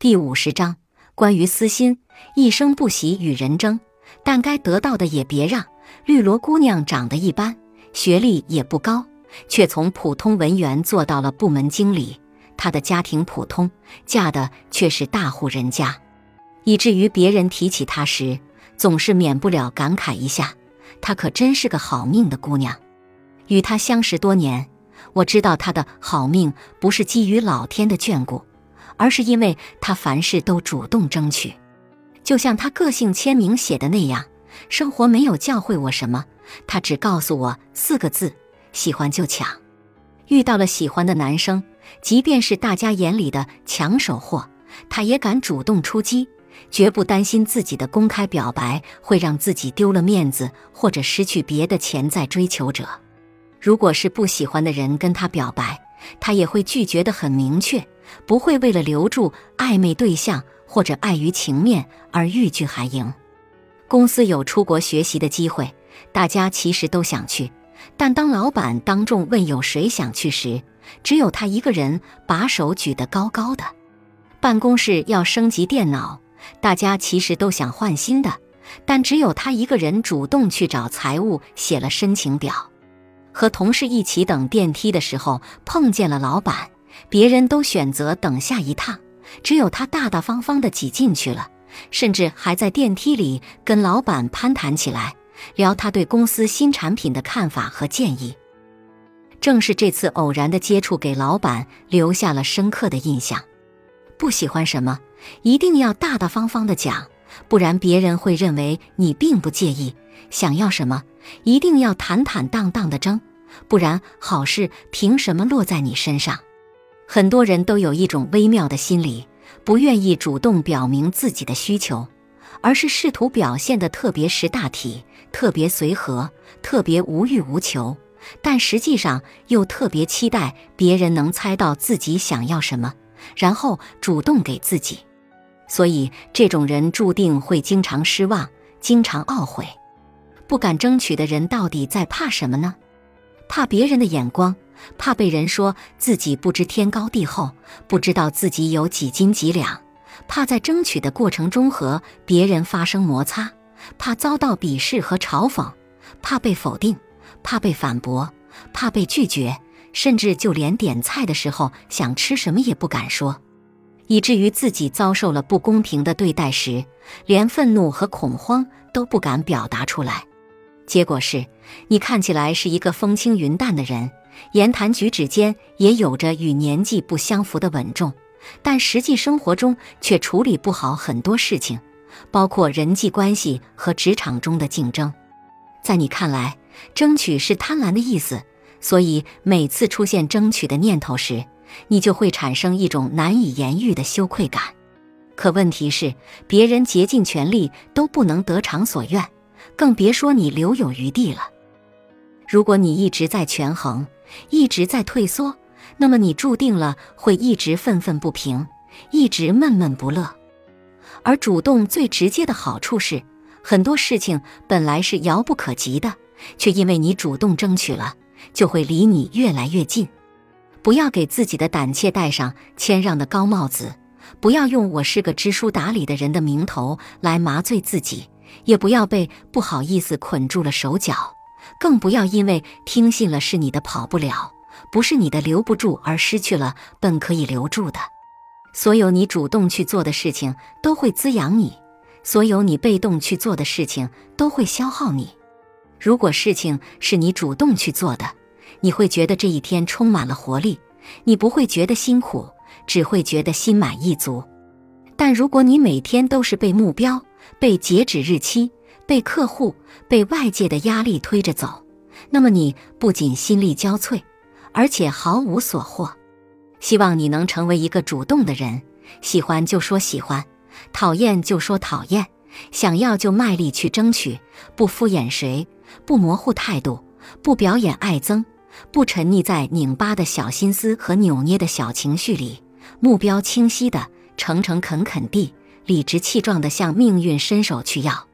第五十章关于私心，一生不喜与人争，但该得到的也别让。绿萝姑娘长得一般，学历也不高，却从普通文员做到了部门经理。她的家庭普通，嫁的却是大户人家，以至于别人提起她时，总是免不了感慨一下：她可真是个好命的姑娘。与她相识多年，我知道她的好命不是基于老天的眷顾。而是因为他凡事都主动争取，就像他个性签名写的那样：“生活没有教会我什么，他只告诉我四个字：喜欢就抢。遇到了喜欢的男生，即便是大家眼里的抢手货，他也敢主动出击，绝不担心自己的公开表白会让自己丢了面子或者失去别的潜在追求者。如果是不喜欢的人跟他表白，他也会拒绝的很明确。”不会为了留住暧昧对象或者碍于情面而欲拒还迎。公司有出国学习的机会，大家其实都想去，但当老板当众问有谁想去时，只有他一个人把手举得高高的。办公室要升级电脑，大家其实都想换新的，但只有他一个人主动去找财务写了申请表。和同事一起等电梯的时候，碰见了老板。别人都选择等下一趟，只有他大大方方地挤进去了，甚至还在电梯里跟老板攀谈起来，聊他对公司新产品的看法和建议。正是这次偶然的接触，给老板留下了深刻的印象。不喜欢什么，一定要大大方方地讲，不然别人会认为你并不介意；想要什么，一定要坦坦荡荡地争，不然好事凭什么落在你身上？很多人都有一种微妙的心理，不愿意主动表明自己的需求，而是试图表现得特别识大体、特别随和、特别无欲无求，但实际上又特别期待别人能猜到自己想要什么，然后主动给自己。所以，这种人注定会经常失望，经常懊悔。不敢争取的人到底在怕什么呢？怕别人的眼光。怕被人说自己不知天高地厚，不知道自己有几斤几两；怕在争取的过程中和别人发生摩擦；怕遭到鄙视和嘲讽；怕被否定；怕被反驳；怕被拒绝，甚至就连点菜的时候想吃什么也不敢说，以至于自己遭受了不公平的对待时，连愤怒和恐慌都不敢表达出来。结果是，你看起来是一个风轻云淡的人。言谈举止间也有着与年纪不相符的稳重，但实际生活中却处理不好很多事情，包括人际关系和职场中的竞争。在你看来，争取是贪婪的意思，所以每次出现争取的念头时，你就会产生一种难以言喻的羞愧感。可问题是，别人竭尽全力都不能得偿所愿，更别说你留有余地了。如果你一直在权衡，一直在退缩，那么你注定了会一直愤愤不平，一直闷闷不乐。而主动最直接的好处是，很多事情本来是遥不可及的，却因为你主动争取了，就会离你越来越近。不要给自己的胆怯戴上谦让的高帽子，不要用“我是个知书达理的人”的名头来麻醉自己，也不要被不好意思捆住了手脚。更不要因为听信了是你的跑不了，不是你的留不住而失去了本可以留住的。所有你主动去做的事情都会滋养你，所有你被动去做的事情都会消耗你。如果事情是你主动去做的，你会觉得这一天充满了活力，你不会觉得辛苦，只会觉得心满意足。但如果你每天都是被目标、被截止日期，被客户、被外界的压力推着走，那么你不仅心力交瘁，而且毫无所获。希望你能成为一个主动的人，喜欢就说喜欢，讨厌就说讨厌，想要就卖力去争取，不敷衍谁，不模糊态度，不表演爱憎，不沉溺在拧巴的小心思和扭捏的小情绪里，目标清晰的、诚诚恳恳地、理直气壮地向命运伸手去要。